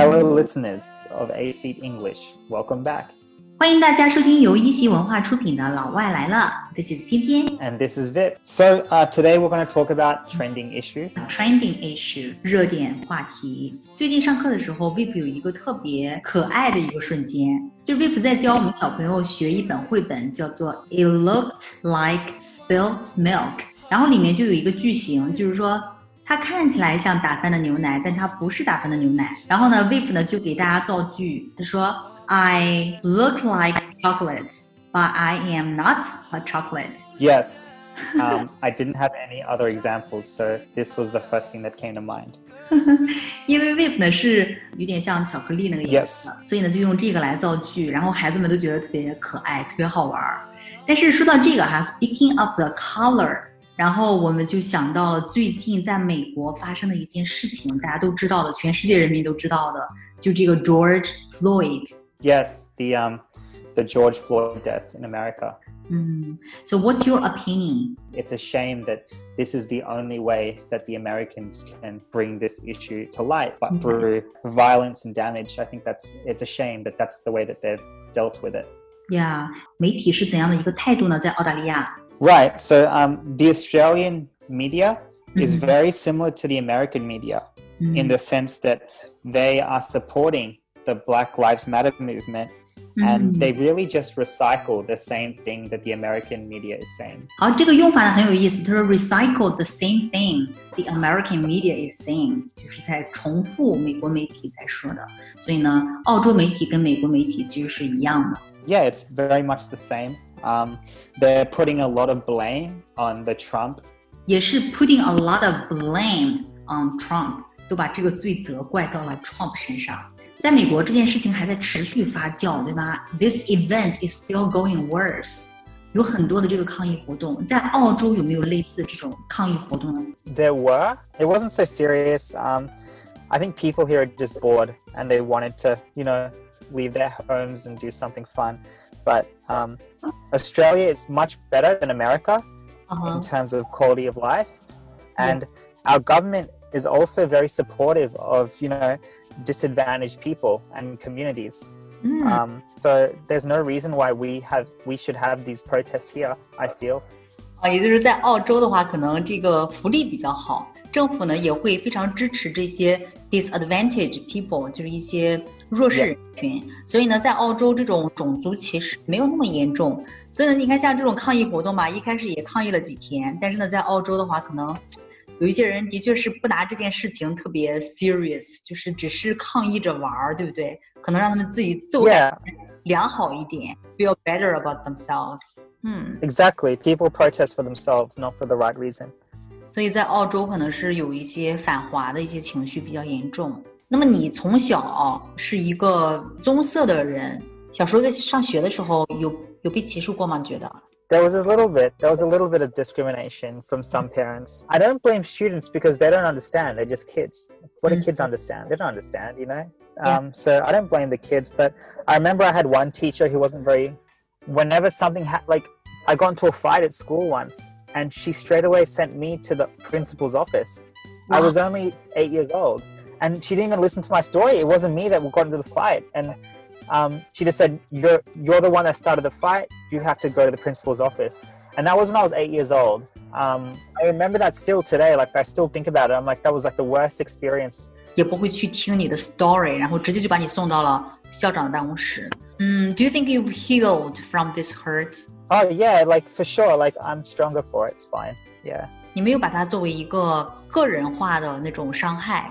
Hello, listeners of AC English. Welcome back. 欢迎大家收听由一席文化出品的《老外来了》，This is 翩翩 And this is Vip. So uh, today we're going to talk about trending issue. Trending issue 热点话题。最近上课的时候，Vip 有一个特别可爱的一个瞬间，就是 Vip 在教我们小朋友学一本绘本，叫做《It Looked Like Spilled Milk》，然后里面就有一个句型，就是说。它看起来像打翻的牛奶，但它不是打翻的牛奶。然后呢，Vip 呢就给大家造句，他说：“I look like chocolate, but I am not a chocolate.” Yes. Um, I didn't have any other examples, so this was the first thing that came to mind. 因为 Vip 呢是有点像巧克力那个颜色，yes. of the color。然后我们就想到了最近在美国发生的一件事情，大家都知道的，全世界人民都知道的，就这个 George Floyd。 Yes, the um, the George Floyd death in America. 嗯，So what's your opinion？ It's a shame that this is the only way that the Americans can bring this issue to light, but through violence and damage. I think that's it's a shame that that's the way that they've dealt with it. 呀、媒体是怎样的一个态度呢？在澳大利亚， Right. So um, the Australian media is Mhm. very similar to the American media 嗯 in the sense that they are supporting the Black Lives Matter movement 嗯 and they really just recycle the same thing that the American media is saying. 好，这个用法呢很有意思。他说 recycle the same thing the American media is saying，就是在重复美国媒体在说的。所以呢，澳洲媒体跟美国媒体其实是一样的。 Yeah, it's very much the same. Um, they're putting a lot of blame on the Trump 也是 putting a lot of blame on Trump，都把这个罪责怪到了 Trump 身上。在美国，这件事情还在持续发酵，对吧？This event is still going worse。有很多的这个抗议活动，在澳洲有没有类似这种抗议活动呢？ There were. It wasn't so serious. Um, I think people here are just bored and they wanted to, you know, leave their homes and do something fun. But um, Australia is much better than America 啊哈 in terms of quality of life, and our government is also very supportive of, you know, disadvantaged people and communities. 嗯。 Um, so there's no reason why we have we should have these protests here. I feel. 啊，也就是在澳洲的话，可能这个福利比较好，政府呢也会非常支持这些 disadvantaged people，就是一些 弱势人群。所以呢，在澳洲这种种族歧视没有那么严重。所以呢，你看像这种抗议活动吧，一开始也抗议了几天，但是呢，在澳洲的话，可能有一些人的确是不拿这件事情特别 serious，就是只是抗议着玩儿，对不对？可能让他们自己自我良好一点，feel better about themselves。嗯。exactly. People protest for themselves, not for the right reason. 所以在澳洲可能是有一些反华的一些情绪比较严重。那么你从小啊是一个棕色的人，小时候在上学的时候有有被歧视过吗？你觉得？ There was a little bit. There was a little bit of discrimination from some parents. I don't blame students because they don't understand. They're just kids. What do Mm. kids understand? They don't understand, you know. Yeah. Um, so I don't blame the kids. But I remember I had one teacher who wasn't very. Whenever something ha- like I got into a fight at school once, and she straight away sent me to the principal's office. I Wow. was only eight years old, and she didn't even listen to my story. It wasn't me that got into the fight, and um, she just said, "You're you're the one that started the fight. You have to go to the principal's office." And that was when I was eight years old. Um, I remember that still today. Like I still think about it. I'm like, that was like the worst experience. 也不会去听你的 story，然后直接就把你送到了校长的办公室。嗯，Do you think you've healed from this hurt？ Oh yeah, like for sure. Like I'm stronger for it. It's fine. Yeah. 你没有把它作为一个个人化的那种伤害。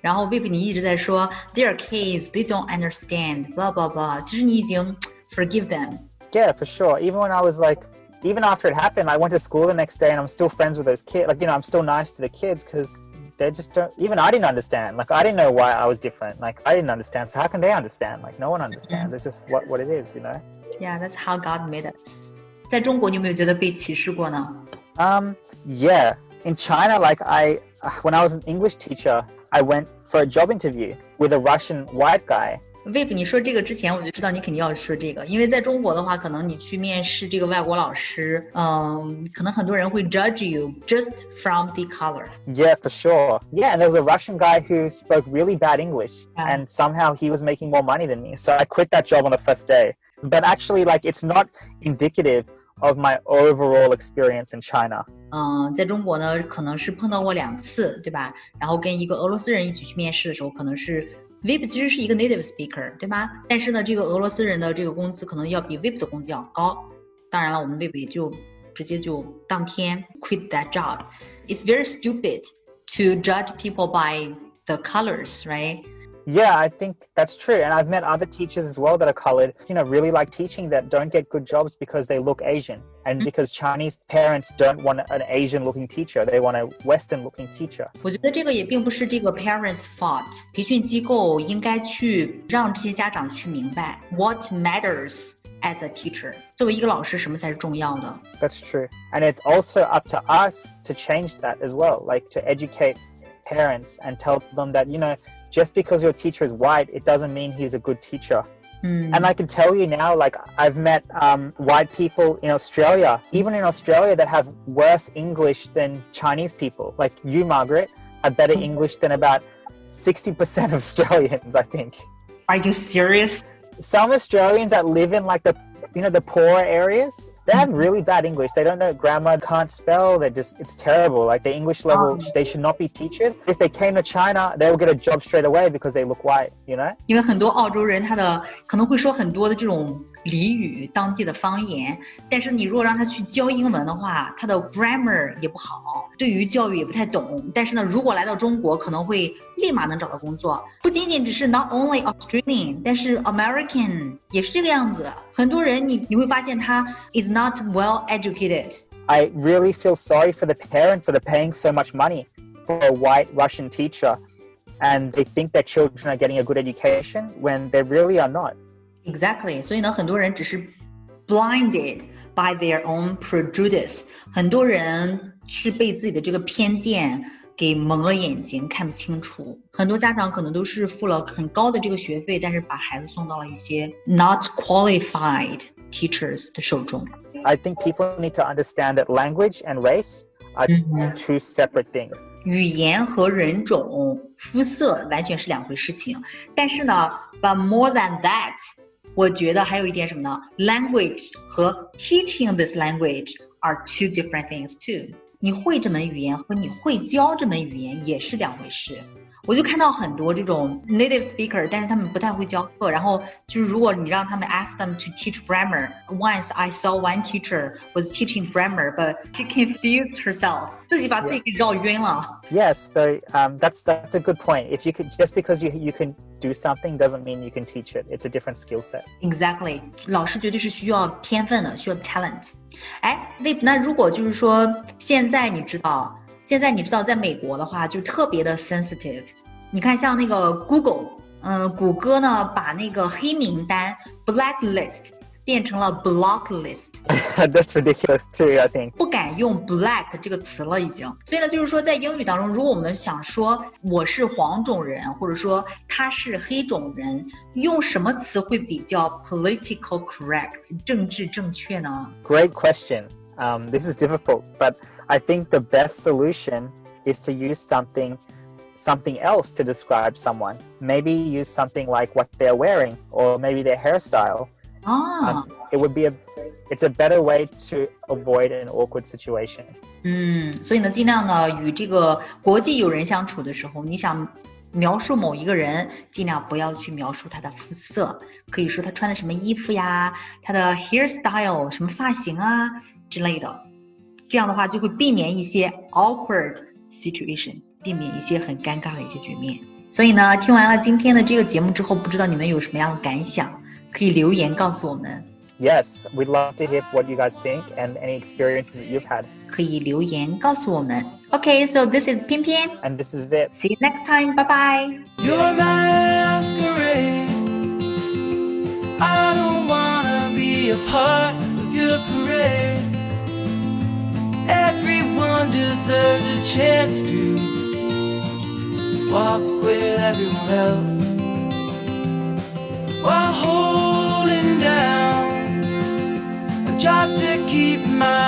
然后 Vip 你一直在说 They're kids, they don't understand, blah blah blah。其实你已经 forgive them。 Yeah, for sure. Even when I was like, even after it happened, I went to school the next day and I'm still friends with those kids. Like, you know, I'm still nice to the kids because they just don't, even I didn't understand. Like, I didn't know why I was different. Like, I didn't understand. So how can they understand? Like, no one understands. It's just what, what it is, you know? Yeah, that's how God made us。在中国，你有没有觉得被歧视过呢？ Um, yeah. In China, like I, when I was an English teacher, I went for a job interview with a Russian white guy Viv，你说这个之前我就知道你肯定要说这个，因为在中国的话，可能你去面试这个外国老师，嗯，可能很多人会 judge you just from the color。 Yeah, for sure. Yeah, and there was a Russian guy who spoke really bad English, Yeah. and somehow he was making more money than me. So I quit that job on the first day. But actually, like, it's not indicative of my overall experience in China. 嗯，在中国呢，可能是碰到过两次，对吧？然后跟一个俄罗斯人一起去面试的时候，可能是 VIP 其实是一个 native speaker，对吧？但是呢，这个俄罗斯人的这个工资可能要比 VIP 的工资要高。当然了，我们 VIP 也就直接就当天 quit that job。It's very stupid to judge people by the colors, right? Yeah, I think that's true. And I've met other teachers as well that are colored, you know, really like teaching that don't get good jobs because they look Asian and because Chinese parents don't want an Asian looking teacher. They want a Western looking teacher. 我觉得这个也并不是这个 parents' fault，培训机构应该去让这些家长去明白 what matters as a teacher。作为一个老师，什么才是重要的？ That's true. And it's also up to us to change that as well, like to educate parents and tell them that, you know, just because your teacher is white, it doesn't mean he's a good teacher. 嗯 And I can tell you now, like, I've met um, white people in Australia, even in Australia, that have worse English than Chinese people. Like you, Margaret, have better English than about 60% of Australians, I think. Are you serious? Some Australians that live in like the, you know, the poorer areas, they have really bad English. They don't know grammar, can't spell. They're just, it's terrible. Like the English level, Oh. they should not be teachers. If they came to China, they will get a job straight away because they look white, you know? 因为很多澳洲人他的可能会说很多的这种俚语、当地的方言，但是你如果让他去教英文的话，他的 grammar 也不好，对于教育也不太懂。但是呢，如果来到中国，可能会 立马能找到工作。不仅仅只是 not only Australian，但是 American 也是这个样子。很多人你你会发现他 is not well educated。 I really feel sorry for the parents that are paying so much money for a white Russian teacher and they think their children are getting a good education when they really are not. Exactly，所以呢，很多人只是 blinded by their own prejudice，很多人是被自己的这个偏见 给蒙了眼睛，看不清楚。很多家长可能都是付了很高的这个学费，但是把孩子送到了一些 not qualified teachers 的手中。 I think people need to understand that language and race are Mhm. two separate things. 语言和人种、肤色完全是两回事情。但是呢，but more than that，我觉得还有一点什么呢？language 和 teaching this language are two different things too。 你会这门语言和你会教这门语言也是两回事。我就看到很多这种 native speaker，但是他们不太会教课。然后就是如果你让他们 ask them to teach grammar，once I saw one teacher was teaching grammar，but she confused herself，自己把自己给绕晕了。 Yes, so um, that's that's a good point. If you could just because you you can do something doesn't mean you can teach it. It's a different skill set. Exactly，老师绝对是需要天分的，需要 talent。哎，Vip，那如果就是说现在你知道， 现在你知道，在美国的话就特别的 sensitive。你看，像那个 Google，嗯、谷歌呢把那个黑名单 blacklist 变成了 block list。that's ridiculous too. I think. 不敢用 black 这个词了，已经。所以呢，就是说在英语当中，如果我们想说我是黄种人，或者说他是黑种人，用什么词会比较 political correct 政治正确呢？Great question. Um, this is difficult, but I think the best solution is to use something something else to describe someone. Maybe use something like what they're wearing or maybe their hairstyle. 啊， Um, it would be a it's a better way to avoid an awkward situation. 嗯，所以呢，尽量呢与这个国际友人相处的时候，你想描述某一个人，尽量不要去描述他的肤色，可以说他穿的什么衣服呀，他的 hairstyle 什么发型啊 之类的。这样的话就会避免一些 awkward situation，避免一些很尴尬的一些局面。所以呢，听完了今天的这个节目之后，不知道你们有什么样的感想，可以留言告诉我们， Yes, we'd love to hear what you guys think and any experiences that you've had. 可以留言告诉我们。OK，so、this is 偏偏 And this is Vip. ，see you next time，拜拜。 Deserves a chance to walk with everyone else. while holding down. a job to keep my